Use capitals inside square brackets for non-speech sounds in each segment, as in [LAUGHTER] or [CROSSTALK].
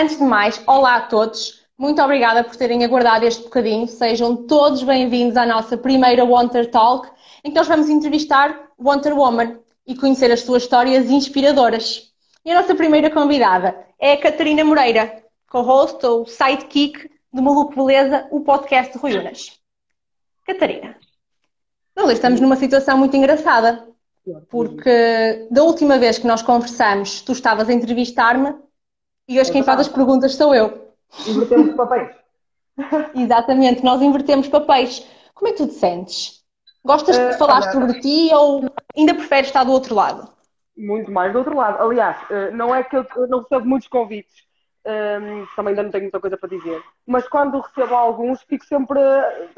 Antes de mais, olá a todos. Muito obrigada por terem aguardado este bocadinho. Sejam todos bem-vindos à nossa primeira Wonder Talk, em que nós vamos entrevistar Wonder Woman e conhecer as suas histórias inspiradoras. E a nossa primeira convidada é a Catarina Moreira, co-host ou sidekick do Maluco Beleza, o podcast de Rui Unas. Catarina, nós estamos numa situação muito engraçada, porque da última vez que nós conversamos, tu estavas a entrevistar-me e hoje quem faz as perguntas sou eu. Invertemos papéis. [LAUGHS] Exatamente, nós invertemos papéis. Como é que tu te sentes? Gostas de uh, falar sobre ti ou ainda preferes estar do outro lado? Muito mais do outro lado. Aliás, uh, não é que eu, não recebo muitos convites, um, ehm, também ainda não tenho muita coisa para dizer, mas quando recebo alguns fico sempre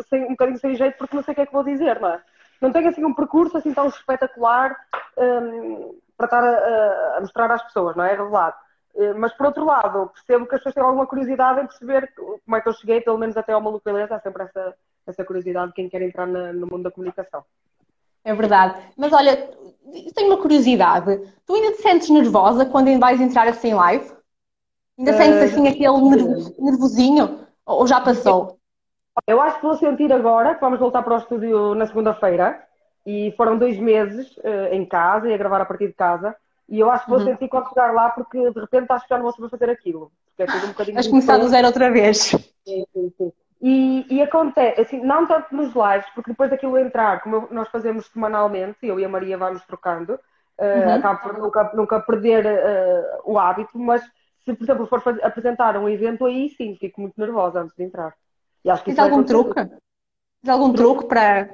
sem, um bocadinho sem jeito porque não sei o que é que vou dizer, não é? Não tenho assim um percurso assim tão espetacular um, ehm, para estar a, a, mostrar às pessoas, não é? Revelado. Eh, mas por outro lado, percebo que as pessoas têm alguma curiosidade em perceber como é que eu cheguei, pelo menos até ao Maluco Beleza, há sempre essa, essa curiosidade de quem quer entrar na, no mundo da comunicação. É verdade. Mas olha, tenho uma curiosidade. Tu ainda te sentes nervosa quando ainda vais entrar assim em live? Ainda uh, sentes assim aquele nervosinho? Ou já passou? Eu acho que vou sentir agora, que vamos voltar para o estúdio na segunda-feira. E foram dois meses uh, em casa e a gravar a partir de casa. E eu acho que vou uhum. sentir quando chegar lá, porque de repente acho que já não vou saber fazer aquilo. Porque é tudo um bocadinho. Vais começar do zero outra vez. Sim, sim, sim. E, e, acontece, assim, não tanto nos lives, porque depois daquilo entrar, como nós fazemos semanalmente, eu e a Maria vamos trocando, uh, uhum. acabo por nunca, nunca perder uh, o hábito, mas se, por exemplo, for fazer, apresentar um evento aí, sim, fico muito nervosa antes de entrar. E acho que Tens algum truque? Tens algum truque para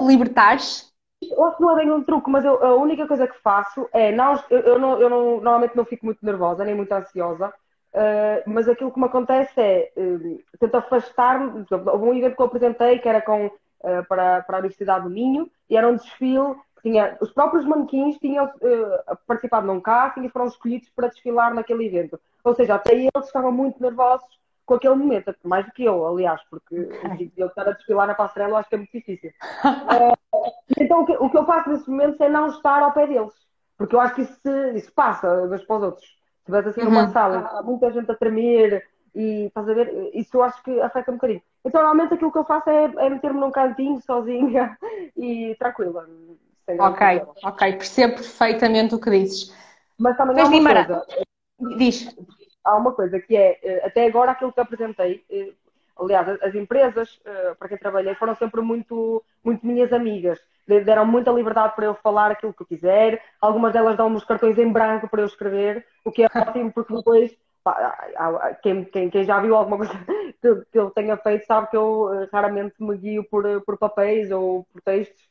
libertares? Acho que não é bem um truque, mas eu, a única coisa que faço é. Não, eu, eu, não, eu não, normalmente não fico muito nervosa, nem muito ansiosa, uh, mas aquilo que me acontece é. Uh, tento afastar-me. Houve um evento que eu apresentei que era com, uh, para, para a Universidade do Minho e era um desfile tinha. Os próprios manequins tinham uh, participado num casting e foram escolhidos para desfilar naquele evento. Ou seja, até eles estavam muito nervosos com aquele momento, mais do que eu, aliás, porque okay. eu estar a desfilar na passarela eu acho que é muito difícil. uh, [LAUGHS] então o que, o que, eu faço nesses momentos é não estar ao pé deles, porque eu acho que isso, isso passa uns para os outros. Se tivesse assim numa uhum. sala, há muita gente a tremer e estás a ver, isso eu acho que afeta um bocadinho. Então normalmente aquilo que eu faço é, é meter-me num cantinho sozinha [LAUGHS] e tranquila. Ok, ok, percebo perfeitamente o que dizes. Mas também há uma coisa. Diz há uma coisa que é, eh, até agora aquilo que apresentei, eh, aliás, as empresas eh, para quem trabalhei foram sempre muito, muito minhas amigas. Deram muita liberdade para eu falar aquilo que eu quiser. Algumas delas dão-me os cartões em branco para eu escrever, o que é [LAUGHS] ótimo, porque depois pá, quem, quem, quem, já viu alguma coisa [LAUGHS] que, eu tenha feito sabe que eu raramente me guio por, por papéis ou por textos.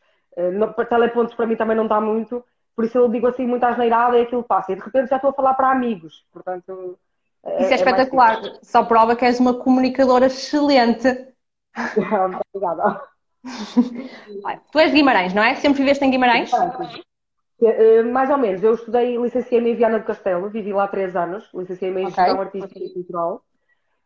Para telepontos para mim também não dá muito, por isso eu digo assim muito asneirada e aquilo passa. E de repente já estou a falar para amigos, portanto é, Isso é, é espetacular. Só prova que és uma comunicadora excelente. [LAUGHS] Obrigada. tu és de Guimarães, não é? Sempre viveste em Guimarães? Eh, mais ou menos. Eu estudei, licenciei-me em Viana do Castelo, vivi lá três anos, licenciei-me em okay. Gestão Artística e Cultural.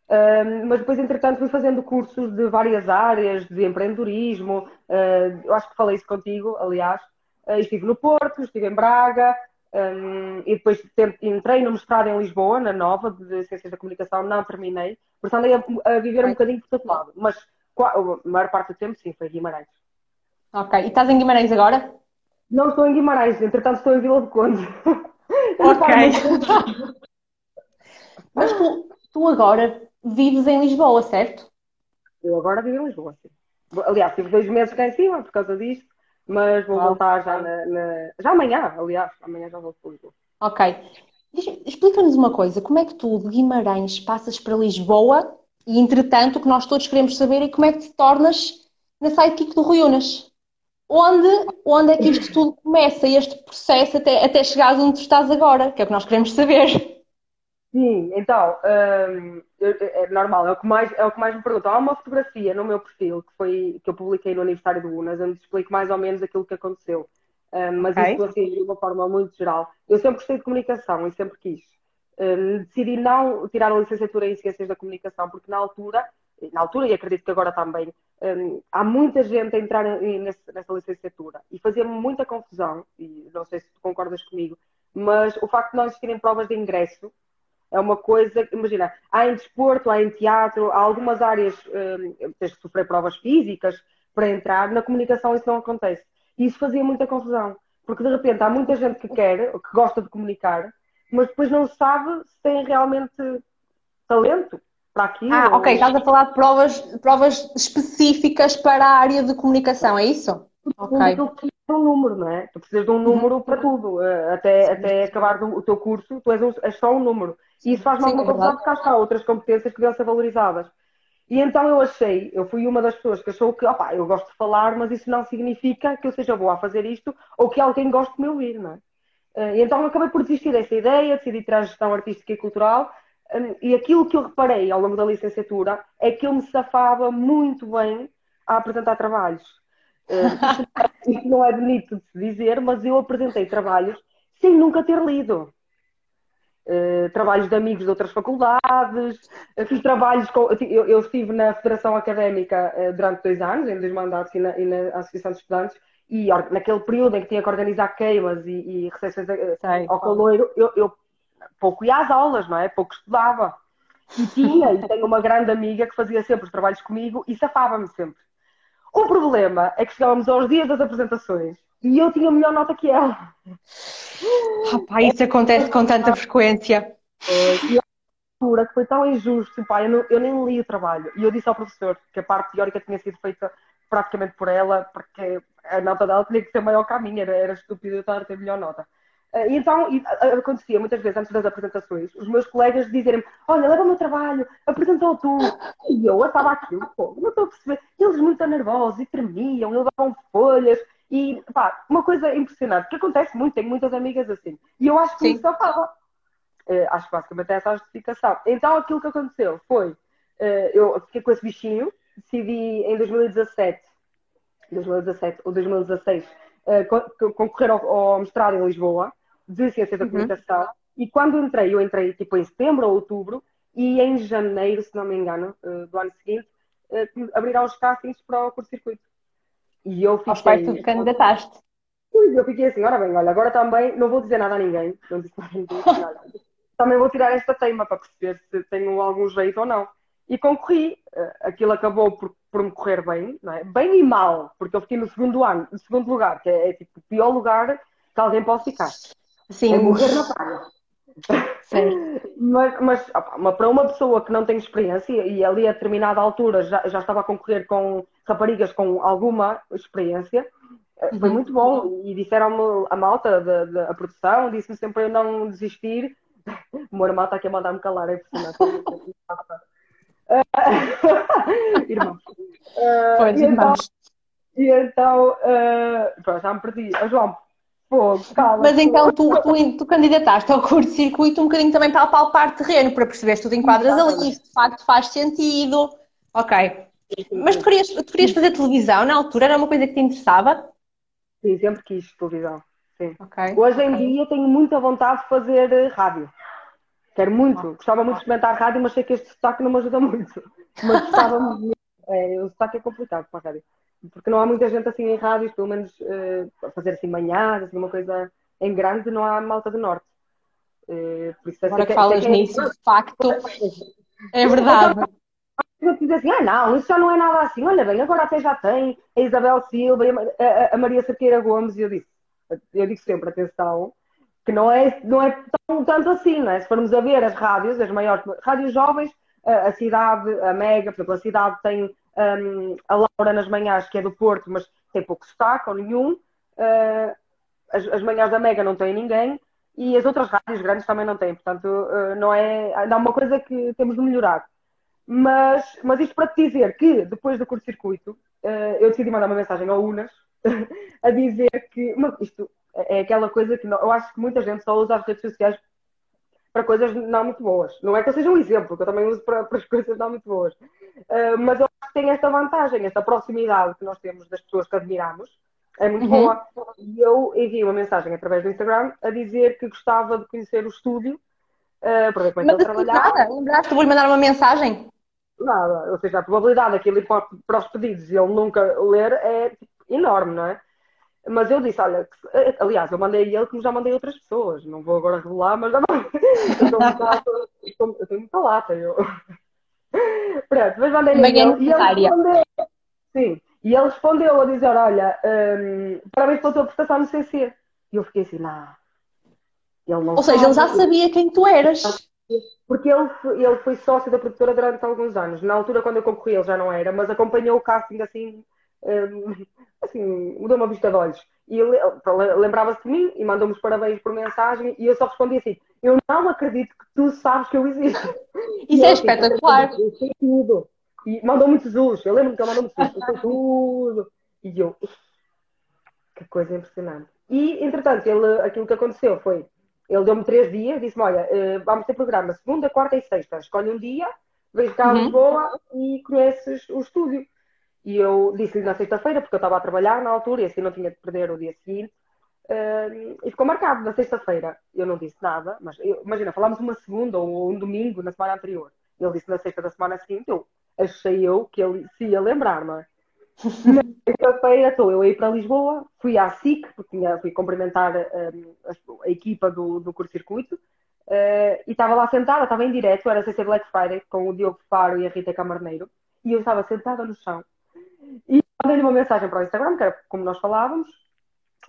Uh, mas depois, entretanto, fui fazendo cursos de várias áreas, de empreendedorismo. Uh, eu acho que falei isso contigo, aliás. Uh, estive no Porto, estive em Braga, um, e depois entrei no mestrado em Lisboa, na Nova, de Ciências da Comunicação, não terminei. Portanto, andei a, a viver um bocadinho por todo lado. Mas a maior parte do tempo, sim, foi Guimarães. Ok. E estás em Guimarães agora? Não estou em Guimarães, entretanto estou em Vila do Conde. [LAUGHS] Ok. [LAUGHS] Mas tu, tu agora vives em Lisboa, certo? Eu agora vivo em Lisboa, sim. Aliás, tive dois meses cá em cima por causa disto mas vou voltar já, na, na, já amanhã, aliás, amanhã já vou para Lisboa. Ok. Explica-nos uma coisa, como é que tu de Guimarães passas para Lisboa e, entretanto, o que nós todos queremos saber é como é que te tornas na sidekick do Rui Unas? Onde, onde é que isto tudo começa, este processo até, até chegares onde tu estás agora, que é o que nós queremos saber. Sim, então, hum, é normal, é o, que mais, é o que mais me perguntam. Há uma fotografia no meu perfil que, foi, que eu publiquei no aniversário do Unas, onde explico mais ou menos aquilo que aconteceu. Um, mas okay. isso assim, de uma forma muito geral. Eu sempre gostei de comunicação e sempre quis. Um, decidi não tirar a licenciatura em Ciências da Comunicação, porque na altura, na altura e acredito que agora também, há muita gente a entrar nessa, nessa licenciatura e fazia-me muita confusão, e não sei se tu concordas comigo, mas o facto de não existirem provas de ingresso É uma coisa, imagina, há em desporto, há em teatro, há algumas áreas, hum, tens que sofrer provas físicas para entrar, na comunicação isso não acontece. E isso fazia muita confusão, porque de repente há muita gente que quer, que gosta de comunicar, mas depois não sabe se tem realmente talento para aquilo. Ah, ok, estás a falar de provas, provas específicas para a área de comunicação, é isso? Ok. De um número, não é? Tu precisas de um número para tudo. Eh, até, até acabar o teu curso, tu és, um, és só um número. E isso faz-me alguma confusão porque há outras competências que deviam ser valorizadas. E então eu achei, eu fui uma das pessoas que achou que, opá, eu gosto de falar, mas isso não significa que eu seja boa a fazer isto ou que alguém goste de me ouvir, não é? Eh, e então acabei por desistir dessa ideia, decidi tirar a gestão artística e cultural. Hum, e aquilo que eu reparei ao longo da licenciatura é que eu me safava muito bem a apresentar trabalhos. Eh, [LAUGHS] isso não é bonito de se dizer, mas eu apresentei trabalhos sem nunca ter lido. Uh, trabalhos de amigos de outras faculdades, uh, fiz trabalhos com. Eu, eu, estive na Federação Académica uh, durante dois anos, em dois mandatos, e na, e na Associação de Estudantes, e naquele período em que tinha que organizar queimas e, e recepções ao caloiro, eu, eu, pouco ia às aulas, não é? Pouco estudava. E tinha, e tenho uma grande amiga que fazia sempre os trabalhos comigo e safava-me sempre. O problema é que chegávamos aos dias das apresentações e eu tinha melhor nota que ela. Opa, isso acontece com tanta frequência. E a altura que foi tão injusto, pá, eu, não, eu, nem li o trabalho. E eu disse ao professor que a parte teórica tinha sido feita praticamente por ela, porque a nota dela tinha que ser maior que a minha, era, era estúpido eu estar a ter melhor nota. Eh, e então e acontecia muitas vezes antes das apresentações, os meus colegas dizerem olha, leva o meu trabalho, apresentou tu. E eu estava aqui, pô, não estou a perceber. Eles muito nervosos e tremiam, e levavam folhas. E, pá, uma coisa impressionante, que acontece muito, tenho muitas amigas assim. E eu acho que Sim. isso safava. Uh, acho que basicamente é essa a justificação. Então aquilo que aconteceu foi, uh, eu fiquei com esse bichinho, decidi em 2017, 2017 ou 2016, uh, concorrer ao, ao mestrado em Lisboa de Ciência da. Comunicação. Uhum. E quando entrei, eu entrei tipo em setembro ou outubro, e em janeiro, se não me engano, uh, do ano seguinte, uh, abriram os castings para o curso-circuito. E eu fiquei... Aos quais tu te candidataste. Eu fiquei assim, ora bem, olha, agora também não vou dizer nada a ninguém, não disse nada a ninguém, [LAUGHS] também vou tirar esta teima para perceber se tenho algum jeito ou não. E concorri, uh, aquilo acabou por, por me correr bem, é? bem e mal, porque eu fiquei no segundo ano, no segundo lugar, que é, é tipo o pior lugar que alguém pode ficar. Sim. É morrer na praia. [LAUGHS] mas, mas opa, para uma pessoa que não tem experiência e ali a determinada altura já, já estava a concorrer com raparigas com alguma experiência, eh, foi uhum. muito bom. E disseram-me a malta da, da produção, disse-me sempre eu não desistir. [LAUGHS] O meu irmão está aqui a mandar-me calar, é impressionante. [LAUGHS] irmãos. Uh, Foi, e então, e então uh, pronto, já me perdi. Oh, João, mas então tu, tu, tu, candidataste ao curto-circuito um bocadinho também para palpar terreno, para perceber se tu enquadras ali, se de facto faz sentido. Ok. Mas tu querias, tu querias fazer televisão na altura? Era uma coisa que te interessava? Sim, sempre quis televisão. Sim. Okay. Hoje em okay. dia tenho muita vontade de fazer eh, rádio. Quero muito. Gostava muito de experimentar rádio, mas sei que este sotaque não me ajuda muito. Mas gostava [LAUGHS] muito. É, o sotaque é complicado para a rádio porque não há muita gente assim em rádios, pelo menos uh, a fazer assim manhãs, assim, uma coisa em grande, não há malta do norte. Uh, por isso é Agora que, falas é, nisso, de facto, é verdade. Eu dizer assim, ah não, isso já não é nada assim, olha bem, agora até já tem a Isabel Silva, a, a Maria Cerqueira Gomes, e eu disse, eu digo sempre, atenção, que não é, não é tão, tanto assim, não é? Se formos a ver as rádios, as maiores rádios jovens, a, a cidade, a Mega, por exemplo, a cidade tem um, a Laura nas manhãs, que é do Porto, mas tem pouco sotaque ou nenhum. Uh, as, as, manhãs da Mega não têm ninguém e as outras rádios grandes também não têm. Portanto, uh, não é, não é uma coisa que temos de melhorar. Mas, mas isto para te dizer que depois do curto-circuito, uh, eu decidi mandar uma mensagem ao Unas [LAUGHS] a dizer que isto é aquela coisa que não, eu acho que muita gente só usa as redes sociais para coisas não muito boas. Não é que eu seja um exemplo, que eu também uso para, para as [LAUGHS] coisas não muito boas. Uh, mas eu acho que tem esta vantagem, esta proximidade que nós temos das pessoas que admiramos, é muito uhum. boa. E eu enviei uma mensagem através do Instagram a dizer que gostava de conhecer o estúdio uh, para ver como é que ele trabalhava. Lembraste, vou-lhe mandar uma mensagem? Nada, ou seja, a probabilidade daquilo ir para, para os pedidos e ele nunca ler é tipo, enorme, não é? Mas eu disse, olha, que, aliás, eu mandei ele como já mandei outras pessoas. Não vou agora revelar, mas já mandei. [LAUGHS] Eu tenho muita lata. Eu... [LAUGHS] Pronto, mas mandei ele. É e ele respondeu. Sim. E ele respondeu a dizer, olha, um, parabéns pela tua prestação no CC. E eu fiquei assim, não. Ele não Ou seja, ele já sabia quem tu eras. Porque ele, ele foi sócio da produtora durante alguns anos. Na altura, quando eu concorri, ele já não era, mas acompanhou o casting assim, um, assim, mudou uma vista de olhos. E ele lembrava-se de mim e mandou-me os parabéns por mensagem e eu só respondi assim: Eu não acredito que tu sabes que eu existo. [LAUGHS] Isso é assim, espetacular. Eu sei tudo. E mandou muitos Jesus. Eu lembro que ele mandou muitos Jesus. Eu sei tudo. E eu, que coisa impressionante. E, entretanto, ele, aquilo que aconteceu foi ele deu-me três dias, disse-me: Olha, eh, vamos ter programa segunda, quarta e sexta. Escolhe um dia, vens cá a uhum. Lisboa e conheces o estúdio. E eu disse-lhe na sexta-feira, porque eu estava a trabalhar na altura e assim não tinha de perder o dia seguinte. Uh, e ficou marcado na sexta-feira. Eu não disse nada, mas eu, imagina, falámos uma segunda ou um domingo na semana anterior. Ele disse na sexta da semana seguinte, eu achei eu que ele se ia lembrar, não é? Na sexta-feira estou eu aí para Lisboa, fui à SIC, porque tinha, fui cumprimentar um, a, a, equipa do, do curto-circuito, uh, e estava lá sentada, estava em direto, era CC Black Friday, com o Diogo Faro e a Rita Camarneiro, e eu estava sentada no chão. E mandei-lhe uma mensagem para o Instagram, que era como nós falávamos,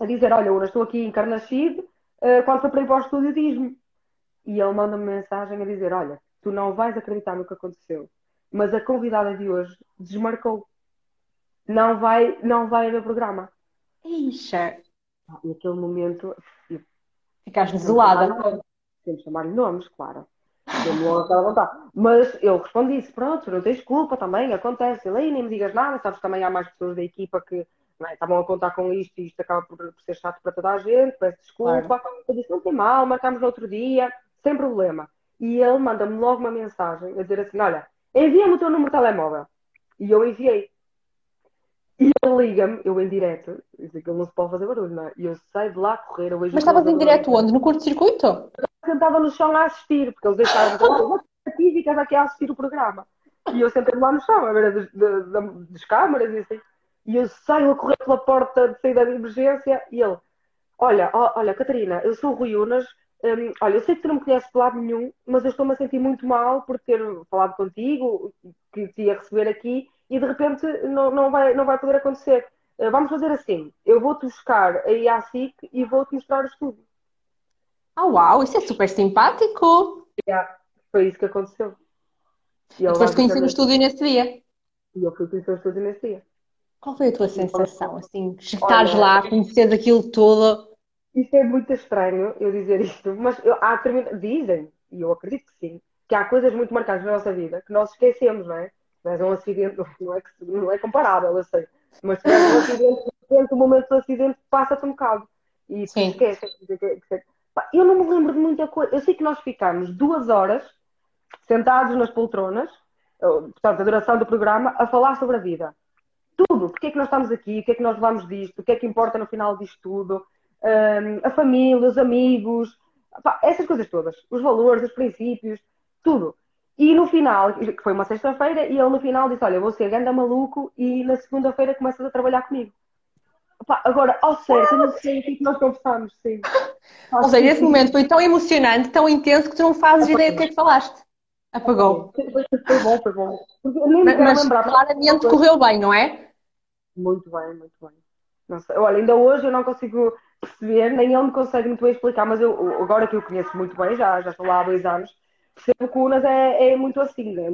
a dizer, olha, Una, estou aqui em Carnachide, uh, quando for para ir para o estúdio, diz-me. E ele manda-me mensagem a dizer, olha, tu não vais acreditar no que aconteceu, mas a convidada de hoje desmarcou não vai, não vai haver programa. Ixa. Ah, naquele momento. Ficaste desolada. Temos de chamar-lhe nomes, claro. Mas eu respondi isso, pronto, não tens culpa também, acontece. Ele aí nem me digas nada, sabes também há mais pessoas da equipa que é, estavam a contar com isto e isto acaba por, por, ser chato para toda a gente, peço desculpa. Claro. Eu disse, não tem mal, marcamos no outro dia, sem problema. E ele manda-me logo uma mensagem a dizer assim: olha, envia-me o teu número de telemóvel. E eu enviei. E ele liga-me, eu em direto, isso aquilo não se pode fazer barulho, não é? E eu saio de lá correr. Eu Mas estavas em direto onde? No curto-circuito? Sentada no chão a assistir, porque eles deixaram aqui [LAUGHS] e ficas aqui a assistir o programa. E eu sentei-me lá no chão, a ver das, das, das câmaras e assim. E eu saio a correr pela porta de saída de emergência e ele, olha, olha, Catarina, eu sou o Rui Unas, um, olha, eu sei que tu não me conheces de lado nenhum, mas eu estou-me a sentir muito mal por ter falado contigo, que te ia receber aqui e de repente não, não, vai, não vai poder acontecer. Eh, vamos fazer assim: eu vou-te buscar aí à SIC e vou-te mostrar o estúdio. Ah, uau, isso é super simpático! Yeah, foi isso que aconteceu. E tu foste conhecer o estúdio nesse dia? E eu fui conhecer o estúdio nesse dia. Qual foi a tua sensação, assim, estás lá, conheces aquilo todo? Isto é muito estranho eu dizer isto, mas eu, há, dizem, e eu acredito que sim, que há coisas muito marcadas na nossa vida que nós esquecemos, não é? Mas é um acidente, [LAUGHS] não é, não é comparável, eu sei. Mas se um acidente, dentro do momento do acidente, passa-te um bocado. E tu esqueces. Eu não me lembro de muita coisa. Eu sei que nós ficámos duas horas sentados nas poltronas, portanto, a duração do programa, a falar sobre a vida. Tudo. Porquê é que nós estamos aqui? O que é que nós levamos disto? O que é que importa no final disto tudo? Um, a família, os amigos, essas coisas todas. Os valores, os princípios, tudo. E no final, que foi uma sexta-feira, e ele no final disse: Olha, vou ser ganda maluco e na segunda-feira começas a trabalhar comigo. Opa, agora, ao certo, eu não sei o que, é nós conversamos, sim. Ou seja, esse momento foi tão emocionante, tão intenso, que tu não fazes ideia do que é que falaste. Apagou. Foi bom, foi bom. Mas, mas claramente correu bem, não é? Muito bem, muito bem. Não sei. Olha, ainda hoje eu não consigo perceber, nem ele me consegue muito bem explicar, mas eu, agora que eu conheço muito bem, já, já estou lá há dois anos, percebo que o Unas é, é muito assim, né?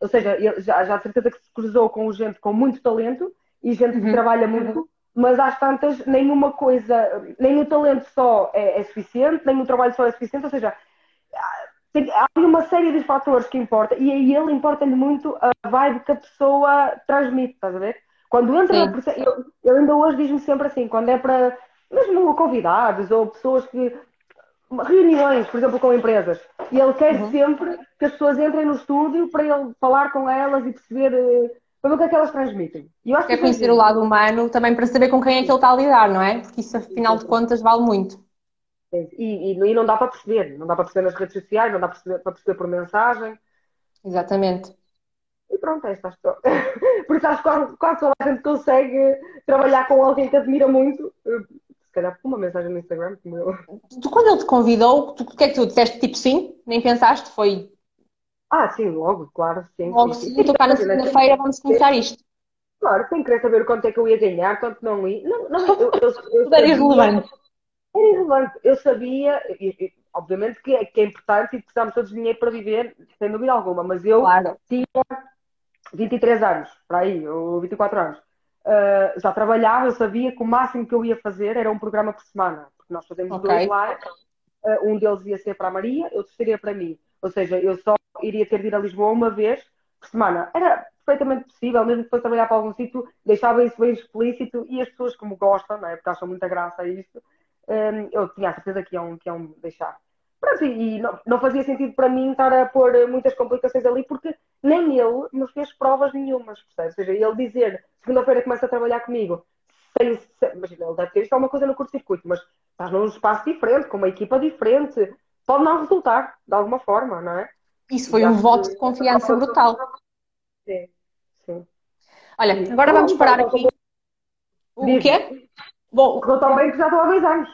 ou seja, já, já de certeza que se cruzou com gente com muito talento e gente que uhum. trabalha muito, mas às tantas nenhuma coisa, nem o talento só é, é, suficiente, nem o trabalho só é suficiente, ou seja, tem, há uma série de fatores que importa e a ele importa-lhe muito a vibe que a pessoa transmite, estás a ver? Quando entra na ele, ele ainda hoje diz-me sempre assim, quando é para mesmo convidados ou pessoas que reuniões, por exemplo, com empresas. E ele quer uhum. sempre que as pessoas entrem no estúdio para ele falar com elas e perceber uh, para ver o que é que elas transmitem. E eu acho quer que conhecer o lado humano também para saber com quem é que ele está a lidar, não é? Porque isso, afinal de contas, vale muito. E, e, e, não dá para perceber, não dá para perceber nas redes sociais, não dá para perceber, para perceber por mensagem. Exatamente. E pronto, é esta a história. Por isso acho que quase, toda a gente consegue trabalhar com alguém que admira muito. Se calhar uma mensagem no Instagram, como eu. Tu, quando ele te convidou, tu, o que é que tu disseste? Tipo sim? Nem pensaste? Foi. Ah, sim, logo, claro, sim. Logo, se tocar na segunda-feira, vamos começar isto. Claro, sem querer saber quanto é que eu ia ganhar, quanto não ia. Não, não, eu, eu, eu [LAUGHS] Era irrelevante. Era irrelevante. Eu sabia, obviamente que é, que é importante e precisamos todos de dinheiro para viver, sem dúvida alguma, mas eu Claro. tinha 23 anos, para aí, ou 24 anos. Uh, já trabalhava, eu sabia que o máximo que eu ia fazer era um programa por semana, porque nós fazemos Ok. dois lives, uh, um deles ia ser para a Maria, outro seria para mim. Ou seja, eu só iria ter de ir a Lisboa uma vez por semana. Era perfeitamente possível, mesmo que fosse trabalhar para algum sítio, deixava isso bem explícito e as pessoas, como gostam, não é? porque acham muita graça a isto, um, eu tinha a certeza que iam, que iam deixar. Pronto, e não, não fazia sentido para mim estar a pôr muitas complicações ali, porque nem ele me fez provas nenhumas, percebe? Ou seja, ele dizer, segunda-feira começa a trabalhar comigo, sem, imagina, ele deve ter visto alguma coisa no curto-circuito, mas estás num espaço diferente, com uma equipa diferente, pode não resultar, de alguma forma, não é? Isso foi um voto de confiança brutal. Sim, sim. Olha, agora vamos parar aqui. O Diz. quê? Bom, tão bem que já estou há dois anos.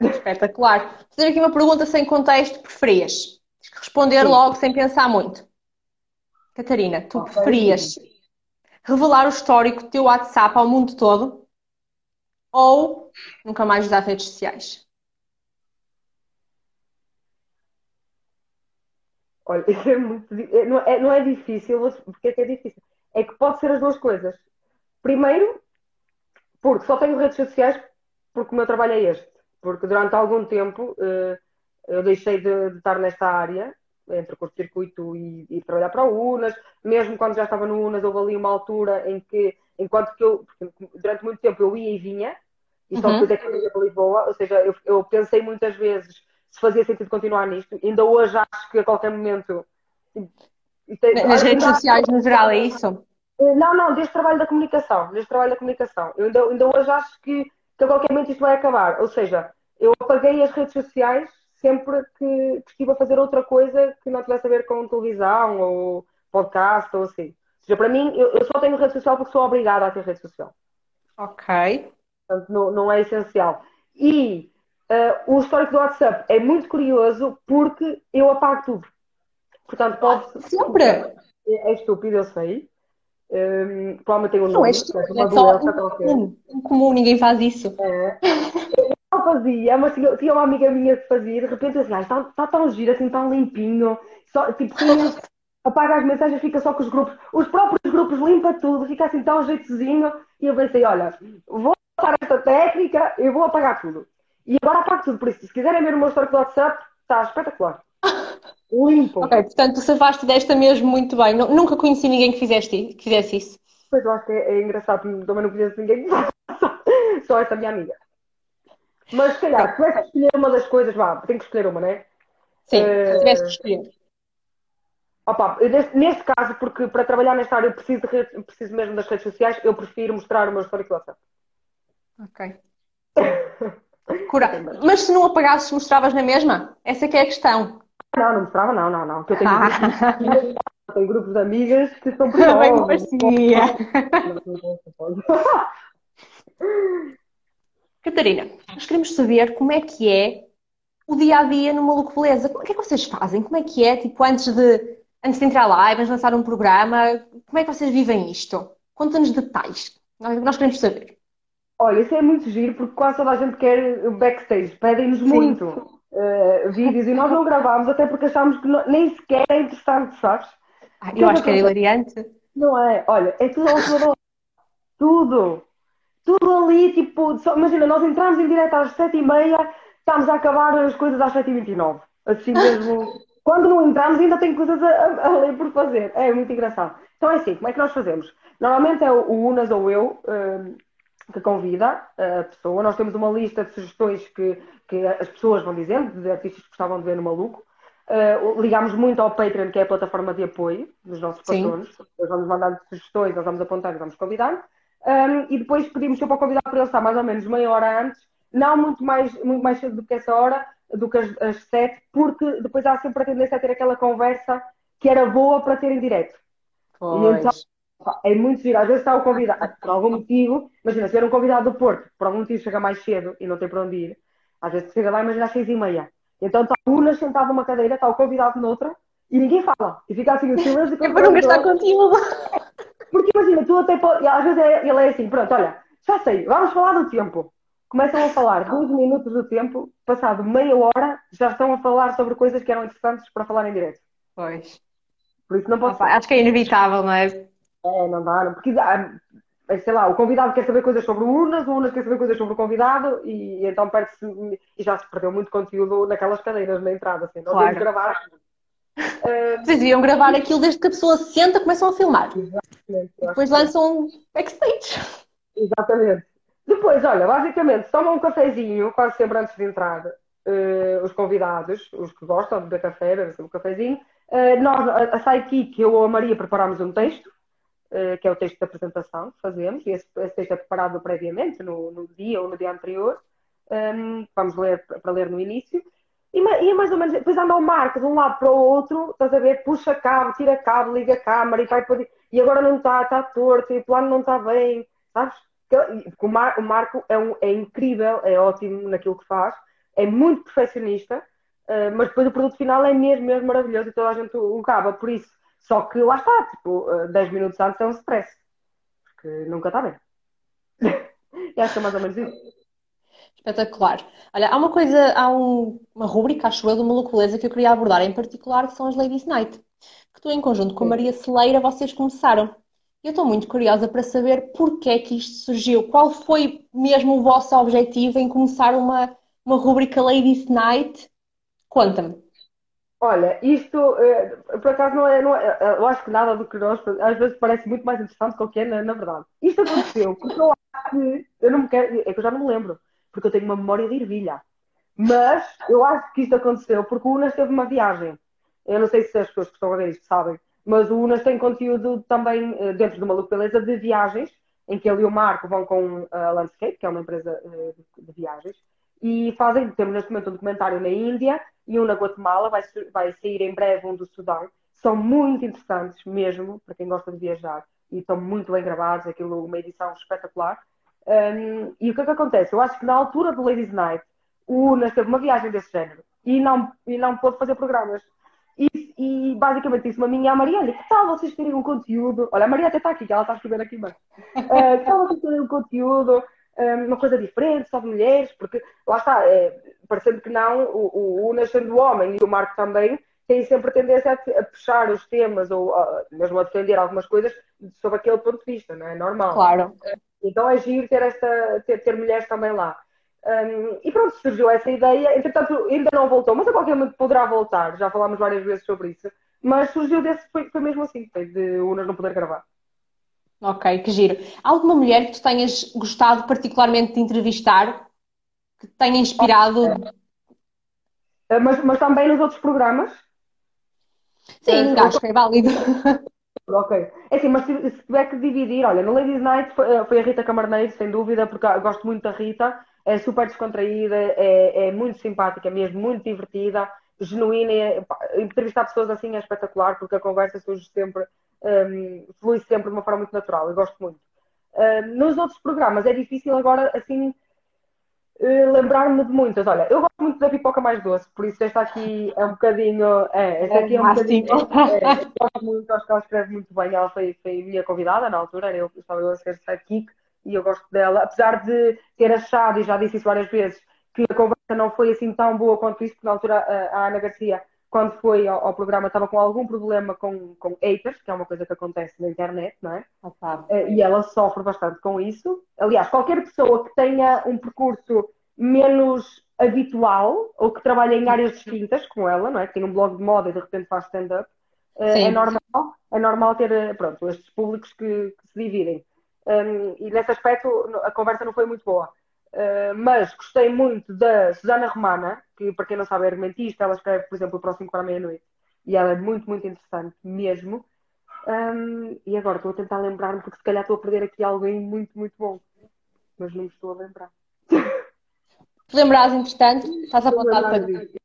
espetacular. Vou fazer aqui uma pergunta sem contexto. Preferias? Tens que responder Sim. logo, sem pensar muito. Catarina, tu Ok. preferias revelar o histórico do teu WhatsApp ao mundo todo ou nunca mais usar redes sociais? Olha, [LAUGHS] isso é muito. é- Não é, não é difícil, porque é que é difícil? É que pode ser as duas coisas. Primeiro, porque só tenho redes sociais porque o meu trabalho é este. Porque durante algum tempo eh, eu deixei de, de estar nesta área, entre curto-circuito e, e trabalhar para o UNAS. Mesmo quando já estava no UNAS, houve ali uma altura em que, enquanto que eu, durante muito tempo eu ia e vinha, e só Uhum. depois é que eu ia para Lisboa, ou seja, eu, eu pensei muitas vezes se fazia sentido continuar nisto. Ainda hoje acho que a qualquer momento. Nas redes sociais, no geral, é isso? Não, não, deste trabalho da comunicação. Deste trabalho da comunicação. Eu ainda, ainda hoje acho que, que a qualquer momento isto vai acabar. Ou seja, eu apaguei as redes sociais sempre que, que estive a fazer outra coisa que não tivesse a ver com televisão ou podcast ou assim. Ou seja, para mim, eu, eu só tenho rede social porque sou obrigada a ter rede social. Ok. Portanto, não, não é essencial. E eh, o histórico do WhatsApp é muito curioso porque eu apago tudo. Portanto, pode. Sempre. É, é estúpido, eu sei. Um, provavelmente tem um Não nome, é estúpido, é é só qualquer. incomum. Incomum, ninguém faz isso. não fazia, mas tinha, tinha uma amiga minha que fazia, e de repente eu assim, ah, está, está tão giro, assim, tão limpinho, só, tipo, tem- apaga as mensagens, fica só com os grupos, os próprios grupos limpa tudo, fica assim tão jeitozinho, e eu pensei, olha, vou usar esta técnica, eu vou apagar tudo. E agora apago tudo, por isso, se quiserem ver o meu histórico do WhatsApp, está espetacular. [LAUGHS] Limpo. Ok, portanto, tu safaste desta mesmo muito bem. Nu- Nunca conheci ninguém que fizeste, que fizesse isso. Pois eu acho que é, é engraçado, também não conheço ninguém que faça, [LAUGHS] só essa minha amiga. Mas se calhar, se tivesse que escolher uma das coisas, vá, tenho que escolher uma, não é? Sim, Eh, se tivesse que escolher. Opa, neste, neste caso, porque para trabalhar nesta área eu preciso, de preciso mesmo das redes sociais, eu prefiro mostrar o meu histórico do WhatsApp. Ok. [LAUGHS] Mas se não apagasses, mostravas na mesma? Essa é que é a questão. Não, não mostrava, não, não, não. Eu tenho, Ah. grupos, de amigas, eu tenho grupos de amigas que são [LAUGHS] perigosos. parecia. [LAUGHS] Catarina, nós queremos saber como é que é o dia a dia no Maluco Beleza. O que é que vocês fazem? Como é que é? Tipo, antes de, antes de entrar lá e vamos lançar um programa, como é que vocês vivem isto? Conta-nos detalhes. Nós, nós queremos saber. Olha, isso é muito giro porque quase toda a gente quer backstage, pedem-nos muito eh, vídeos e nós não gravámos até porque achámos que não- nem sequer é interessante, sabes? Ah, eu acho que era hilariante. Não é? Olha, é tudo ao. Tudo. Tudo ali, tipo, só- imagina, nós entramos em direto às sete e meia, estamos a acabar as coisas às sete e vinte e nove. Assim mesmo. [LAUGHS] Quando não entramos ainda tem coisas a, a, a ler por fazer. É muito engraçado. Então é assim, como é que nós fazemos? Normalmente é o, o Unas ou eu hum, que convida a pessoa. Nós temos uma lista de sugestões que, que as pessoas vão dizendo, de artistas que gostavam de ver no Maluco. Uh, ligamos muito ao Patreon, que é a plataforma de apoio dos nossos patronos. Eles vão nos mandando sugestões, nós vamos apontar e vamos convidar. Um, e depois pedimos sempre ao convidado para ele estar mais ou menos meia hora antes, não muito mais, muito mais cedo do que essa hora, do que as, as sete, porque depois há sempre a tendência a ter aquela conversa que era boa para ter em direto. Pois. Então, é muito giro. Às vezes está o convidado, por algum motivo, imagina, se vier um convidado do Porto, por algum motivo chega mais cedo e não tem para onde ir, às vezes chega lá, imagina às seis e meia. Então está o Unas sentado numa cadeira, está o convidado noutra, e ninguém fala. E fica assim o silêncio. [LAUGHS] É para não gastar contigo. Porque imagina, tu até pode... às vezes é, ele é assim, pronto, olha, já sei, vamos falar do tempo. Começam a falar dois minutos do tempo, passado meia hora, já estão a falar sobre coisas que eram interessantes para falar em direto. Pois. Por isso não posso. Acho que é inevitável, não é? É, não dá, não. Porque, é, sei lá, o convidado quer saber coisas sobre o Urnas, o Urnas quer saber coisas sobre o convidado e, e então perde-se. E já se perdeu muito conteúdo naquelas cadeiras na entrada, assim. Não claro. gravar. Uh... [LAUGHS] Vocês deviam gravar aquilo desde que a pessoa se senta começam a filmar. Exatamente. Depois lançam um backstage. Exatamente. Depois, olha, basicamente, tomam um cafezinho, quase sempre antes de entrar, uh, os convidados, os que gostam de beber café, bebem um cafezinho. Uh, nós, a, a Sidekick, eu ou a Maria preparámos um texto, que é o texto de apresentação que fazemos, e esse, esse texto é preparado previamente, no, no, dia ou no dia anterior. Um, ehm, vamos ler para ler no início. E, e é mais ou menos, depois anda o Marco de um lado para o outro, estás a ver, puxa cabo, tira cabo, liga a câmara e vai para. E agora não está, está torto, e o plano não está bem, sabes? O, Mar, o Marco é, um, é incrível, é ótimo naquilo que faz, é muito perfeccionista, uh, mas depois o produto final é mesmo, mesmo maravilhoso e toda a gente o, gaba, por isso. Só que lá está, tipo, uh, eh, 10 minutos antes é um stress, porque nunca está bem. [LAUGHS] e acho que é mais ou menos isso. Espetacular. Olha, há uma coisa, há um, uma rúbrica, acho eu, de Maluculeza que eu queria abordar em particular, que são as Ladies Night. Que tu, em conjunto com a Maria Celeira, vocês começaram. Eu estou muito curiosa para saber porque é que isto surgiu. Qual foi mesmo o vosso objetivo em começar uma, uma rúbrica Ladies Night? Conta-me. Olha, isto eh, por acaso não é, não é, Eu acho que nada do que nós às vezes parece muito mais interessante do que é, na, na verdade. Isto aconteceu porque eu acho que eu não me quero, é que eu já não me lembro porque eu tenho uma memória de ervilha. Mas eu acho que isto aconteceu porque o Unas teve uma viagem. Eu não sei se as pessoas que estão a ver isto sabem, mas o Unas tem conteúdo também eh, dentro de uma Beleza de viagens, em que ele e o Marco vão com a Landscape, que é uma empresa eh, de viagens, e fazem, temos neste momento um documentário na Índia e um na Guatemala, vai, vai sair em breve um do Sudão. São muito interessantes mesmo, para quem gosta de viajar, e estão muito bem gravados, aquilo, uma edição espetacular. Um, e o que é que acontece? Eu acho que na altura do Ladies Night, o Unas teve uma viagem desse género e não, e não pôde fazer programas. E, e basicamente disse-me a mim e à Mariana: que tal vocês terem um conteúdo? Olha, a Maria até está aqui, que ela está a aqui bem. Uh, que tal vocês terem um conteúdo, uma coisa diferente, só de mulheres? Porque lá está, é, parecendo que não, o, o Unas sendo homem e o Marco também, tem sempre tendência a, a puxar os temas ou a, mesmo a defender algumas coisas sob aquele ponto de vista, não é? Normal. Claro. Então é giro ter, esta, ter, ter mulheres também lá. Um, e pronto, surgiu essa ideia. Entretanto, ainda não voltou, mas a qualquer momento poderá voltar. Já falámos várias vezes sobre isso. Mas surgiu desse, foi, foi mesmo assim, foi de Unas não poder gravar. Ok, que giro. Alguma mulher que tu tenhas gostado particularmente de entrevistar, que te tenha inspirado? É. Mas, mas também nos outros programas? Sim, acho que é válido. [LAUGHS] Ok. É assim, mas se, se, tiver que dividir, olha, no Ladies Night foi, eh, foi a Rita Camarneiro, sem dúvida, porque eu gosto muito da Rita, é super descontraída, é, é muito simpática mesmo, muito divertida, genuína. É, entrevistar pessoas assim é espetacular, porque a conversa surge sempre, um, flui sempre de uma forma muito natural, eu gosto muito. Uh, nos outros programas é difícil agora, assim, eh, lembrar-me de muitas. Olha, eu gosto muito da pipoca mais doce, por isso esta aqui é um bocadinho. É, esta aqui é um bocadinho. É, é, gosto muito, acho que ela escreve muito bem. Ela foi, foi minha convidada na altura, eu estava eu a ser sidekick e eu gosto dela. Apesar de ter achado, e já disse isso várias vezes, que a conversa não foi assim tão boa quanto isso, porque na altura a, a Ana Garcia, quando foi ao, ao, programa, estava com algum problema com, com haters, que é uma coisa que acontece na internet, não é? Ah, e ela sofre bastante com isso. Aliás, qualquer pessoa que tenha um percurso menos habitual ou que trabalha em áreas distintas, como ela, não é? Que tem um blog de moda e de repente faz stand-up, eh, é normal, é normal ter eh, pronto, estes públicos que, que se dividem. Um, e nesse aspecto a conversa não foi muito boa. Uh, mas gostei muito da Susana Romana, que para quem não sabe é argumentista, ela escreve, por exemplo, o próximo para a meia-noite. E ela é muito, muito interessante mesmo. Um, e agora estou a tentar lembrar-me, porque se calhar estou a perder aqui alguém muito, muito bom. Mas não me estou a lembrar. [LAUGHS] Lembrares, entretanto, estás apontado para.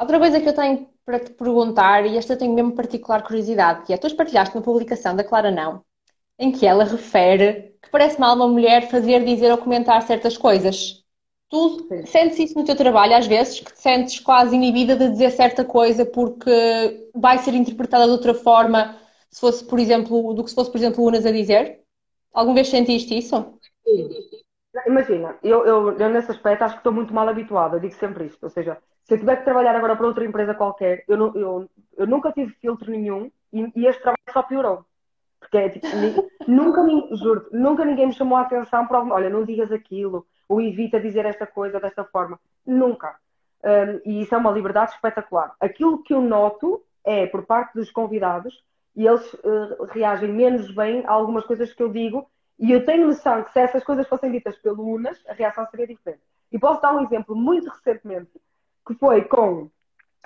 Outra coisa que eu tenho para te perguntar, e esta eu tenho mesmo particular curiosidade, que é, tu partilhaste uma publicação da Clara Não, em que ela refere que parece mal uma mulher fazer, dizer ou comentar certas coisas. Tu sentes isso no teu trabalho às vezes, que te sentes quase inibida de dizer certa coisa porque vai ser interpretada de outra forma se fosse, por exemplo, do que se fosse, por exemplo, Unas a dizer? Alguma vez sentiste isso? Sim. Imagina, eu, eu, eu nesse aspecto acho que estou muito mal habituada, digo sempre isto. Ou seja, se eu tiver que trabalhar agora para outra empresa qualquer, eu, não, eu, eu nunca tive filtro nenhum e, e este trabalho só piorou. Porque é tipo, nunca, juro, nunca ninguém me chamou a atenção para olha, não digas aquilo, ou evita dizer esta coisa desta forma. Nunca. Um, e isso é uma liberdade espetacular. Aquilo que eu noto é, por parte dos convidados, e eles uh, reagem menos bem a algumas coisas que eu digo, e eu tenho noção que se essas coisas fossem ditas pelo UNAS, a reação seria diferente. E posso dar um exemplo muito recentemente, que foi com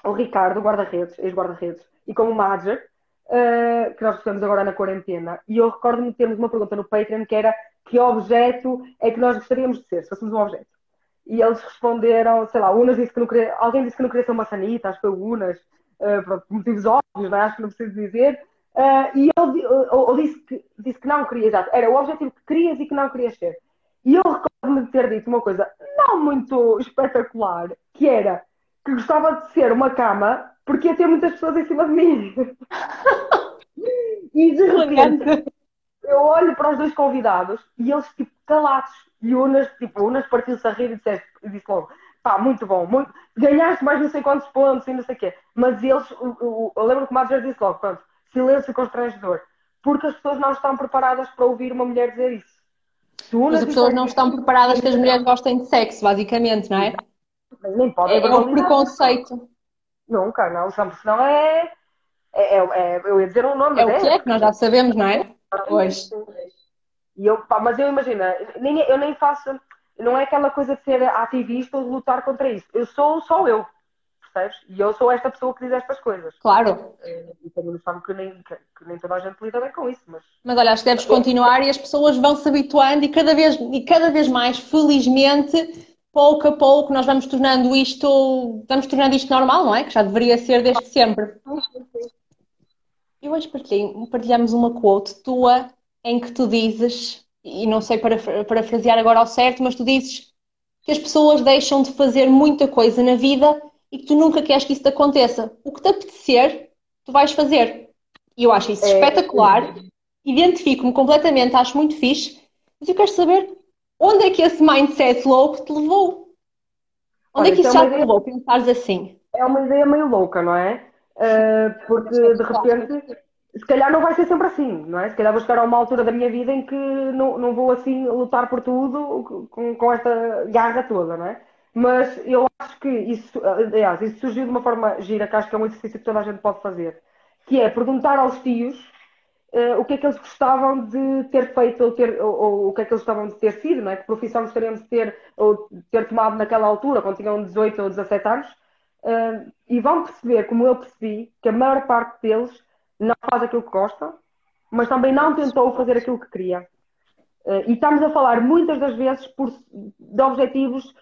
o Ricardo, guarda-redes, ex-guarda-redes, e com o Major, uh, que nós recebemos agora na quarentena. E eu recordo-me de termos uma pergunta no Patreon que era que objeto é que nós gostaríamos de ser, se fôssemos um objeto. E eles responderam, sei lá, Unas disse que não queria, alguém disse que não queria ser uma sanita, acho que foi Unas, uh, por motivos óbvios, não é? acho que não preciso dizer. Uh, e ele ou, disse, que, disse que não queria, exato, era o objetivo que querias e que não querias ser. E eu recordo-me de ter dito uma coisa não muito espetacular, que era que gostava de ser uma cama porque ia ter muitas pessoas em cima de mim. [LAUGHS] e de repente eu olho para os dois convidados e eles tipo calados. E o Unas, tipo, Unas partiu-se a rir e disse, e disse logo, pá, muito bom, muito... ganhaste mais não sei quantos pontos e não sei o quê. Mas eles, o, o, eu lembro que o Madger disse logo, pronto, silêncio constrangedor. Porque as pessoas não estão preparadas para ouvir uma mulher dizer isso. Mas as pessoas não estão preparadas que as mulheres gostem de sexo, basicamente, não é? Nem pode é, é um preconceito. Nunca, não. Senão é, é, é, é, Eu ia dizer um nome. É o que é, que nós já sabemos, não é? Pois. E eu, pá, mas eu imagino, nem, eu nem faço. Não é aquela coisa de ser ativista ou de lutar contra isso. Eu sou só eu. Percebes? E eu sou esta pessoa que diz estas coisas. Claro. E tenho noção que nem, que, que nem toda a gente lida bem com isso. Mas, mas olha, acho que deves continuar e as pessoas vão se habituando e cada vez, e cada vez mais, felizmente pouco a pouco nós vamos tornando isto, vamos tornando isto normal, não é? Que já deveria ser desde sempre. E hoje partilhamos uma quote tua em que tu dizes, e não sei para parafrasear agora ao certo, mas tu dizes que as pessoas deixam de fazer muita coisa na vida e que tu nunca queres que isso te aconteça. O que te apetecer, tu vais fazer. E eu acho isso é, espetacular, identifico-me completamente, acho muito fixe, mas eu quero saber Onde é que esse mindset louco te levou? Onde Olha, é que isso é já te levou? Pensares assim? É uma ideia meio louca, não é? Uh, porque de repente, se calhar não vai ser sempre assim, não é? Se calhar vou chegar a uma altura da minha vida em que não, não vou assim lutar por tudo com, com esta garra toda, não é? Mas eu acho que isso, aliás, isso surgiu de uma forma gira, que acho que é um exercício que toda a gente pode fazer, que é perguntar aos tios uh, o que é que eles gostavam de ter feito ou, ter, ou, ou, o que é que eles gostavam de ter sido, não é? que profissão gostariam de ter ou ter tomado naquela altura, quando tinham 18 ou 17 anos, uh, e vão perceber, como eu percebi, que a maior parte deles não faz aquilo que gosta, mas também não tentou fazer aquilo que queria. Uh, e estamos a falar muitas das vezes por, de objetivos,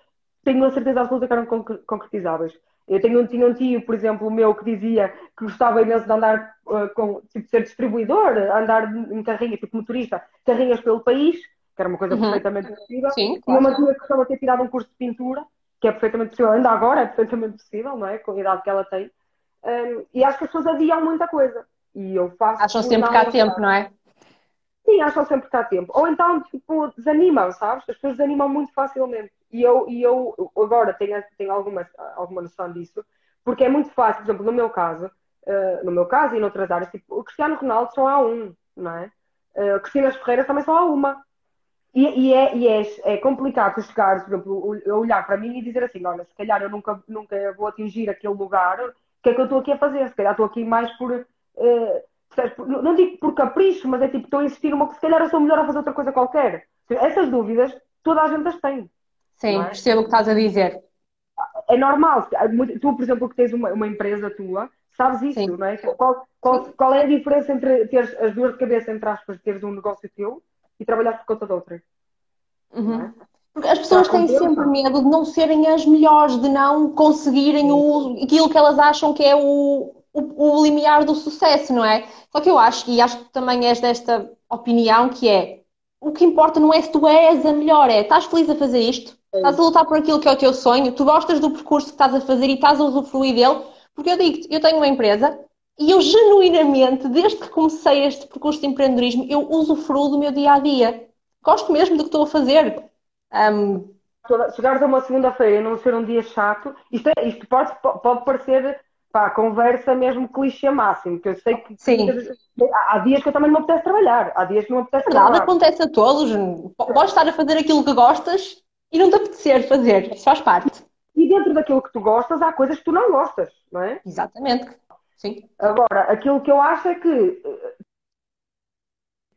tenho a certeza absoluta que eram concretizáveis. Eu tenho, tinha um tio, por exemplo, meu, que dizia que gostava imenso de andar uh, com, tipo, ser distribuidor, andar em carrinha, tipo motorista, carrinhas pelo país, que era uma coisa uhum. perfeitamente possível. Sim, claro. E uma tia que gostava de ter tirado um curso de pintura, que é perfeitamente possível, ainda agora é perfeitamente possível, não é? Com a idade que ela tem. Um, e acho que as pessoas adiam muita coisa. E eu faço. Acham sempre que há tempo, não é? Sim, acham sempre que há tempo. Ou então, tipo, desanimam, sabes? As pessoas desanimam muito facilmente. E eu, e eu agora tenho, tenho alguma, alguma noção disso, porque é muito fácil, por exemplo, no meu caso, uh, no meu caso e noutras áreas, tipo, o Cristiano Ronaldo só há um, não é? Uh, Cristina Ferreira também só há uma. E, e, é, e é, é complicado chegar, por exemplo, olhar para mim e dizer assim, olha, se calhar eu nunca, nunca vou atingir aquele lugar, o que é que eu estou aqui a fazer? Se calhar estou aqui mais por, uh, não digo por capricho, mas é tipo, estou a insistir numa que se calhar eu sou melhor a fazer outra coisa qualquer. Essas dúvidas, toda a gente as tem. Sim, é? percebo o que estás a dizer. É normal. Tu, por exemplo, que tens uma, uma empresa tua, sabes isso, Sim. não é? Qual, qual, qual, é a diferença entre ter as duas de cabeça, entre aspas, teres um negócio teu e trabalhar por conta de outra? Uhum. É? Porque as pessoas têm sempre medo de não serem as melhores, de não conseguirem o, aquilo que elas acham que é o, o, o limiar do sucesso, não é? Só que eu acho, e acho que também és desta opinião, que é o que importa não é se tu és a melhor, é estás feliz a fazer isto, é estás a lutar por aquilo que é o teu sonho, tu gostas do percurso que estás a fazer e estás a usufruir dele, porque eu digo-te, eu tenho uma empresa e eu genuinamente, desde que comecei este percurso de empreendedorismo, eu usufruo do meu dia a dia. Gosto mesmo do que estou a fazer. Um... Chegares a uma segunda-feira e não ser um dia chato, isto, é, isto pode, pode parecer pá, conversa mesmo clichê máximo, que eu sei que Sim. há dias que eu também não me apetece trabalhar, há dias que não me apetece Verdade, trabalhar. acontece a todos. Podes estar a fazer aquilo que gostas e não te apetecer fazer, isso faz parte. E dentro daquilo que tu gostas, há coisas que tu não gostas, não é? Exatamente. Sim. Agora, aquilo que eu acho é que eh,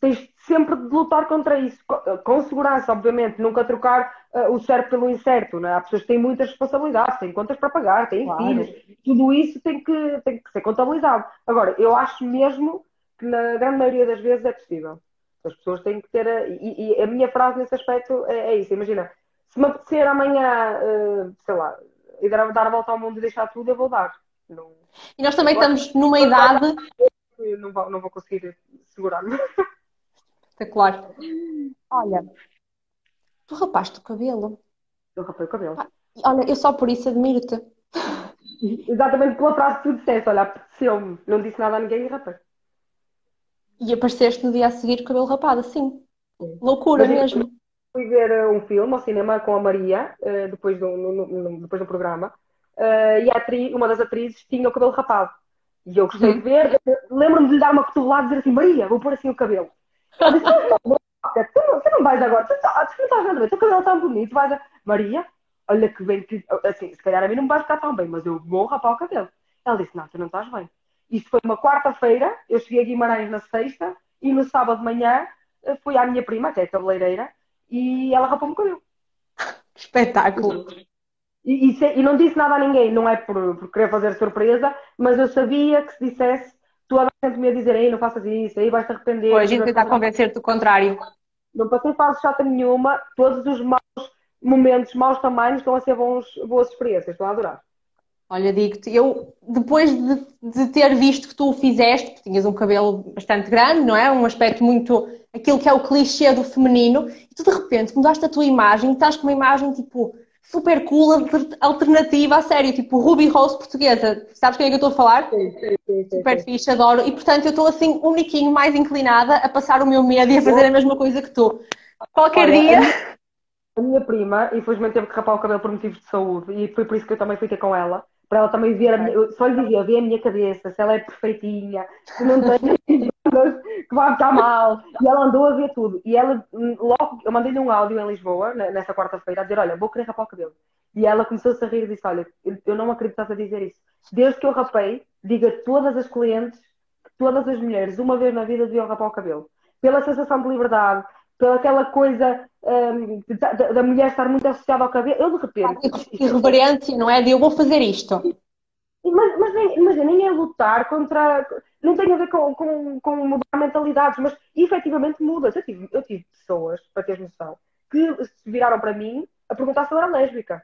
tens sempre de lutar contra isso, eh, com segurança, obviamente, nunca trocar uh, o certo pelo incerto, não é? Há pessoas que têm muitas responsabilidades, têm contas para pagar, têm claro. filhos, tudo isso tem que, tem que ser contabilizado. Agora, eu acho mesmo que na grande maioria das vezes é possível. As pessoas têm que ter. A, e, e, a minha frase nesse aspecto é, é isso. Imagina, se me apetecer amanhã, uh, sei lá, e dar, a volta ao mundo e deixar tudo, eu vou dar. Não... E nós também estamos numa idade. Eu não vou, não vou conseguir segurar-me. [LAUGHS] Espetacular. Olha, tu rapaste o cabelo. Eu rapei o cabelo. Ah, olha, eu só por isso admiro-te. [LAUGHS] Exatamente pela frase que tu disseste. Olha, apeteceu-me. Não disse nada a ninguém e rapei. E apareceste no dia a seguir com o cabelo rapado, sim. sim. Loucura Mas mesmo. Fui ver uh, um filme ao cinema com a Maria, uh, depois, do, no, no, depois do programa, uh, e a atriz, uma das atrizes tinha o cabelo rapado. E eu gostei uhum. de ver, lembro-me de lhe dar uma cotovelada e dizer assim, Maria, vou pôr assim o cabelo. Disse, tu, não, tu não vais agora, tu, tá, tu não estás vendo bem, o teu cabelo está bonito, vais a... Maria, olha que bem que, assim, se calhar a mim não me vai ficar tão bem, mas eu vou rapar o cabelo. Ela disse, não, tu não estás bem. Isto foi uma quarta-feira, eu cheguei a Guimarães na sexta, e no sábado de manhã eh, fui à minha prima, que é cabeleireira, e ela rapou-me o cabelo. Espetáculo! E, e, e, não disse nada a ninguém, não é por, por querer fazer surpresa, mas eu sabia que se dissesse, tu a gente me ia dizer, ei, não faças isso, aí vais-te arrepender. Pois, a gente tentar convencer-te do contrário. Não passei fase chata nenhuma, todos os maus momentos, maus tamanhos, estão a ser bons, boas experiências, estou a adorar. Olha, digo-te, eu depois de, de, ter visto que tu o fizeste, porque tinhas um cabelo bastante grande, não é? Um aspecto muito aquilo que é o clichê do feminino, e tu de repente mudaste a tua imagem estás com uma imagem tipo super cool, alternativa, a sério, tipo Ruby Rose portuguesa. Sabes quem é que eu estou a falar? Sim, sim, sim, super fixe, adoro. E portanto eu estou assim, um niquinho mais inclinada a passar o meu medo e a fazer a mesma coisa que tu. Qualquer Olha, dia. A minha prima, infelizmente, teve que rapar o cabelo por motivos de saúde e foi por isso que eu também fiquei com ela. Para ela também ver a minha, eu só lhe dizia, vê a minha cabeça, se ela é perfeitinha, se não tem que vai ficar mal. E ela andou a ver tudo. E ela, logo, eu mandei-lhe um áudio em Lisboa, nessa quarta-feira, a dizer: Olha, vou querer rapar o cabelo. E ela começou-se a rir e disse: Olha, eu não acredito a dizer isso. Desde que eu rapei, diga a todas as clientes todas as mulheres, uma vez na vida, deviam rapar o cabelo. Pela sensação de liberdade, pela aquela coisa um, da, da, mulher estar muito associada ao cabelo. Eu, de repente. Irreverência, não é? De eu vou fazer isto. Mas, mas nem, imagina, nem é lutar contra. Não tem a ver com, com, com mudar mentalidades, mas efetivamente muda. Eu tive, eu tive pessoas, para teres noção, que se viraram para mim a perguntar se eu era lésbica.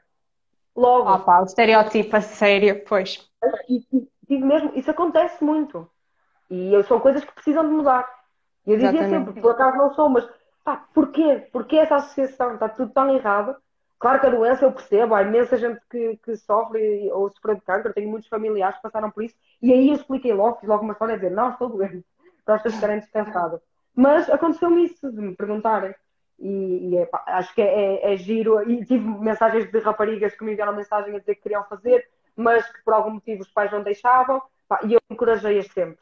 Logo. Ah, pá, o estereótipo a sério, pois. E, e, mesmo, isso acontece muito. E são coisas que precisam de mudar. E eu dizia Exatamente. sempre, por acaso não sou, mas pá, porquê? Porquê essa associação? Está tudo tão errado Claro que a doença eu percebo, há imensa gente que, que sofre ou sofreu de câncer, tenho muitos familiares que passaram por isso, e aí eu expliquei logo, fiz logo uma história a dizer, não, estou doente, para as pessoas ficarem descansadas. Mas aconteceu-me isso, de me perguntarem. E, e é, pá, acho que é, é, é, giro. E tive mensagens de raparigas que me enviaram mensagem a dizer que queriam fazer, mas que por algum motivo os pais não deixavam. Pá, e eu encorajei-as sempre.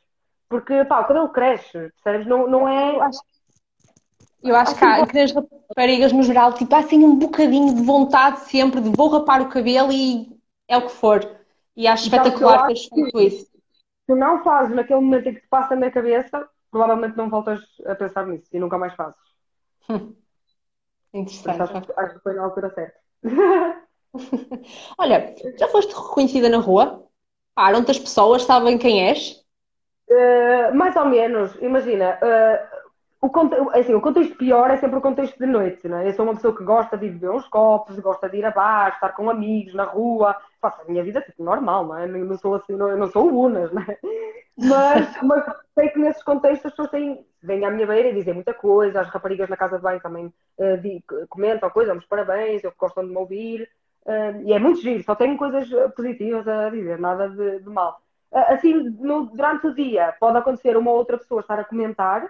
Porque pá, o cabelo cresce, percebes? Não, não é. Acho eu acho que, há, que nas raparigas no geral, tipo, há assim um bocadinho de vontade sempre de vou rapar o cabelo e é o que for. E acho então, espetacular teres feito isso. Se não fazes naquele momento em que te passa na cabeça, provavelmente não voltas a pensar nisso e nunca mais fazes. Hum. Interessante. Acho, acho, que foi na altura certa. [LAUGHS] Olha, já foste reconhecida na rua? Param-te as pessoas, sabem quem és? Uh, mais ou menos. Imagina, uh, o, assim, o contexto pior é sempre o contexto de noite, não é? Eu sou uma pessoa que gosta de beber uns copos, gosta de ir a bar, estar com amigos na rua, faço a minha vida tipo, normal, não é? Eu não sou assim, não, não sou unas, não é? Mas, [LAUGHS] mas sei que nesses contextos as pessoas têm, vêm à minha beira e dizem muita coisa, as raparigas na casa de banho também uh, comentam coisas, parabéns, eu gostam de me ouvir, uh, e é muito giro, só tenho coisas positivas a dizer, nada de, de mal. Uh, assim, no, durante o dia pode acontecer uma ou outra pessoa estar a comentar,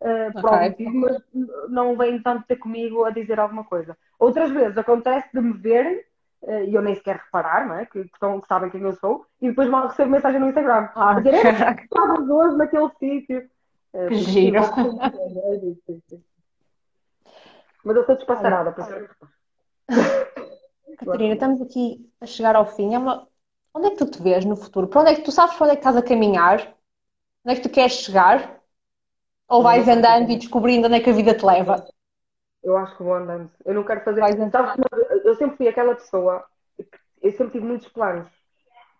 uh, algum motivo, mas não vem tanto ter comigo a dizer alguma coisa. Outras vezes acontece de me verem uh, e eu nem sequer reparar, não é? Que, que, estão, que sabem quem eu sou, e depois mal recebo mensagem no Instagram. Ah, a dizer, estavas hoje naquele sítio. Uh, Giro. Mas eu estou despassarada para ser. [LAUGHS] Catarina, estamos aqui a chegar ao fim. É uma... Onde é que tu te vês no futuro? Para onde é que tu sabes para onde é que estás a caminhar? Onde é que tu queres chegar? Ou vais andando e descobrindo onde é que a vida te leva? Eu acho que vou andando. Eu não quero fazer. Sabes, eu sempre fui aquela pessoa. Eu sempre tive muitos planos.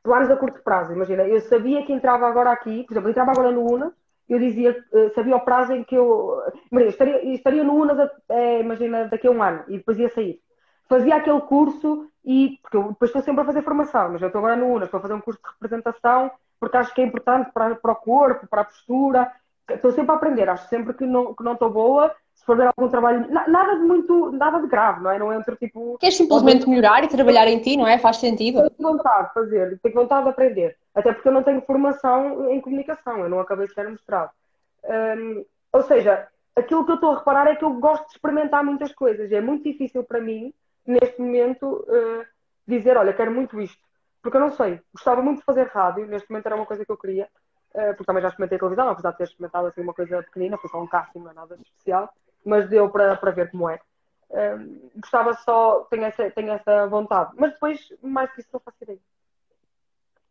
Planos a curto prazo. Imagina, eu sabia que entrava agora aqui, por exemplo, eu entrava agora no UNA, eu dizia, eh, sabia o prazo em que eu. Maria, estaria, estaria no UNA, é, imagina, daqui a um ano, e depois ia sair. Fazia aquele curso e. Porque eu depois estou sempre a fazer formação, mas eu estou agora no UNA, estou a fazer um curso de representação, porque acho que é importante para, para o corpo, para a postura, estou sempre a aprender, acho sempre que não, que não estou boa, se for ver algum trabalho, nada de muito, nada de grave, não é? Não entro tipo. Queres simplesmente melhorar e trabalhar em ti, não é? Faz sentido. Tenho vontade de fazer, tenho vontade de aprender. Até porque eu não tenho formação em comunicação, eu não acabei de ser mostrado. Um, ou seja, aquilo que eu estou a reparar é que eu gosto de experimentar muitas coisas. É muito difícil para mim, neste momento, uh, dizer, olha, quero muito isto. Porque eu não sei. Gostava muito de fazer rádio, neste momento era uma coisa que eu queria. Eh, porque também já experimentei televisão, apesar de ter experimentado assim uma coisa pequenina, foi só um casting, não é nada especial, mas deu para, para ver como é. Um, ehm, gostava só, tenho essa, tenho essa vontade, mas depois, mais que isso, não faço ideia.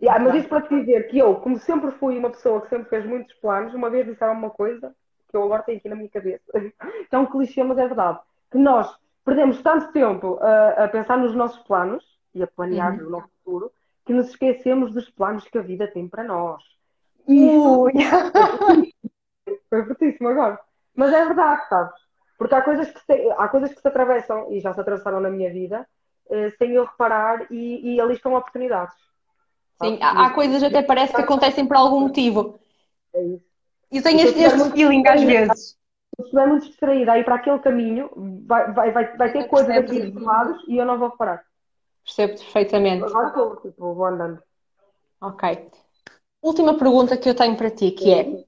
Yeah, mas isto para te dizer que eu, como sempre fui uma pessoa que sempre fez muitos planos, uma vez disseram uma coisa que eu agora tenho aqui na minha cabeça, [LAUGHS] que é um clichê, mas é verdade, que nós perdemos tanto tempo a, a pensar nos nossos planos e a planear uhum. o nosso futuro, que nos esquecemos dos planos que a vida tem para nós. Ui! [LAUGHS] Foi fortíssimo agora. Mas é verdade, sabes? Porque há coisas que se, há coisas que se atravessam e já se atravessaram na minha vida eh, sem eu reparar e, e ali estão oportunidades. Sim, há, há coisas até parece que acontecem por algum motivo. É isso. Eu tenho este, este feeling às vezes. Se estiver muito distraída aí para aquele caminho, vai, vai, vai, vai ter coisas aqui dos lados e eu não vou reparar. Percebo perfeitamente. Agora estou, tipo, vou andando. Ok. Última pergunta que eu tenho para ti, que é: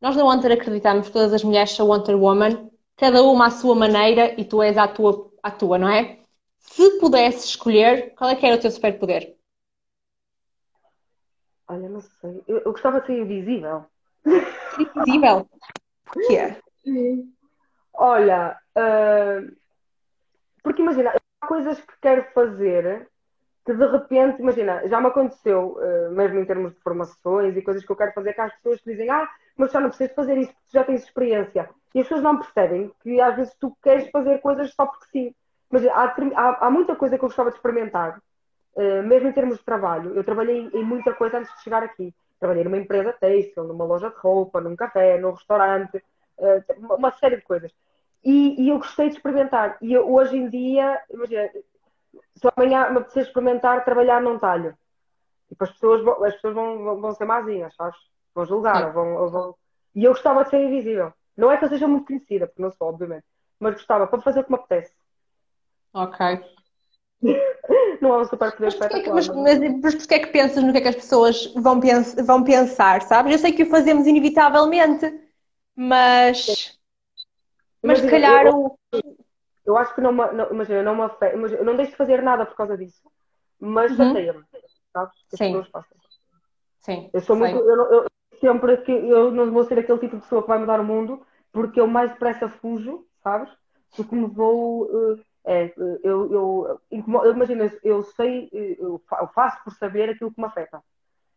nós na Wonder acreditamos que todas as mulheres são Wonder Woman, cada uma à sua maneira e tu és à tua, à tua, não é? Se pudesses escolher, qual é que era o teu superpoder? Olha, não sei. Eu, eu gostava de ser invisível. Invisível? [LAUGHS] Porquê? Sim. Olha, uh, porque imagina, há coisas que quero fazer que de repente, imagina, já me aconteceu, uh, mesmo em termos de formações e coisas que eu quero fazer, que há pessoas que dizem, ah, mas já não precisas fazer isso, porque tu já tens experiência. E as pessoas não percebem que às vezes tu queres fazer coisas só porque sim. Mas há, há, há muita coisa que eu gostava de experimentar, uh, mesmo em termos de trabalho. Eu trabalhei em, muita coisa antes de chegar aqui. Trabalhei numa empresa têxtil, numa loja de roupa, num café, num restaurante, uh, uma série de coisas. E, e, eu gostei de experimentar. E eu, hoje em dia, imagina, se amanhã me apetecer experimentar trabalhar num talho. Tipo, as pessoas, vão, as pessoas vão, vão ser mazinhas, sabes? Vão julgar, vão, vão... E eu gostava de ser invisível. Não é que eu seja muito conhecida, porque não sou, obviamente. Mas gostava, para fazer o que me apetece. Ok. [LAUGHS] não é um super poder espetacular. Mas, mas, mas porquê é que pensas no que é que as pessoas vão, pens vão pensar, sabes? Eu sei que o fazemos inevitavelmente, mas... Mas, mas se calhar eu, o eu acho que não, não imagina, não me afeta, eu não deixo de fazer nada por causa disso, mas uhum. chateia-me, sabes? Que Sim. Sim. Eu sou muito, eu, eu, sempre que eu não vou ser aquele tipo de pessoa que vai mudar o mundo, porque eu mais depressa fujo, sabes? Porque me vou, eh, é, eu, eu, eu imagina, eu sei, eu faço por saber aquilo que me afeta.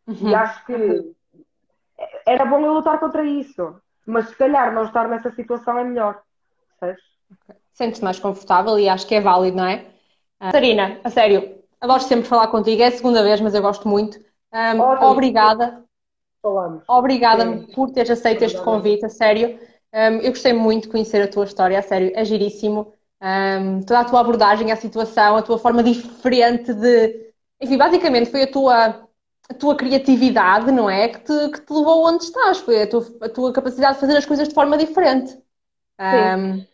Uhum. E acho que era bom eu lutar contra isso, mas se calhar não estar nessa situação é melhor, sabes? Okay sentes mais confortável e acho que é válido, não é? Uh, a sério, adoro sempre falar contigo, é a segunda vez, mas eu gosto muito. Um, obrigada. Falamos. Obrigada Sim. por teres aceito este convite, a sério. Um, eu gostei muito de conhecer a tua história, a sério, é giríssimo. Um, toda a tua abordagem à situação, a tua forma diferente de. Enfim, basicamente foi a tua, a tua criatividade, não é? Que te, que te levou onde estás, foi a tua, a tua capacidade de fazer as coisas de forma diferente. Um,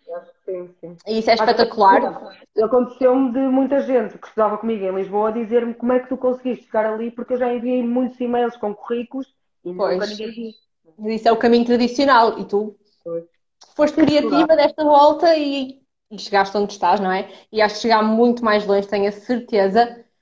sim, sim. E isso é espetacular. Aconteceu-me de muita gente que estudava comigo em Lisboa dizer-me como é que tu conseguiste chegar ali, porque eu já enviei muitos e-mails com currículos e pois. nunca ninguém disse. Isso é o caminho tradicional e tu pois. foste criativa desta volta e e chegaste onde estás, não é? E acho que chegar muito mais longe, tenho a certeza.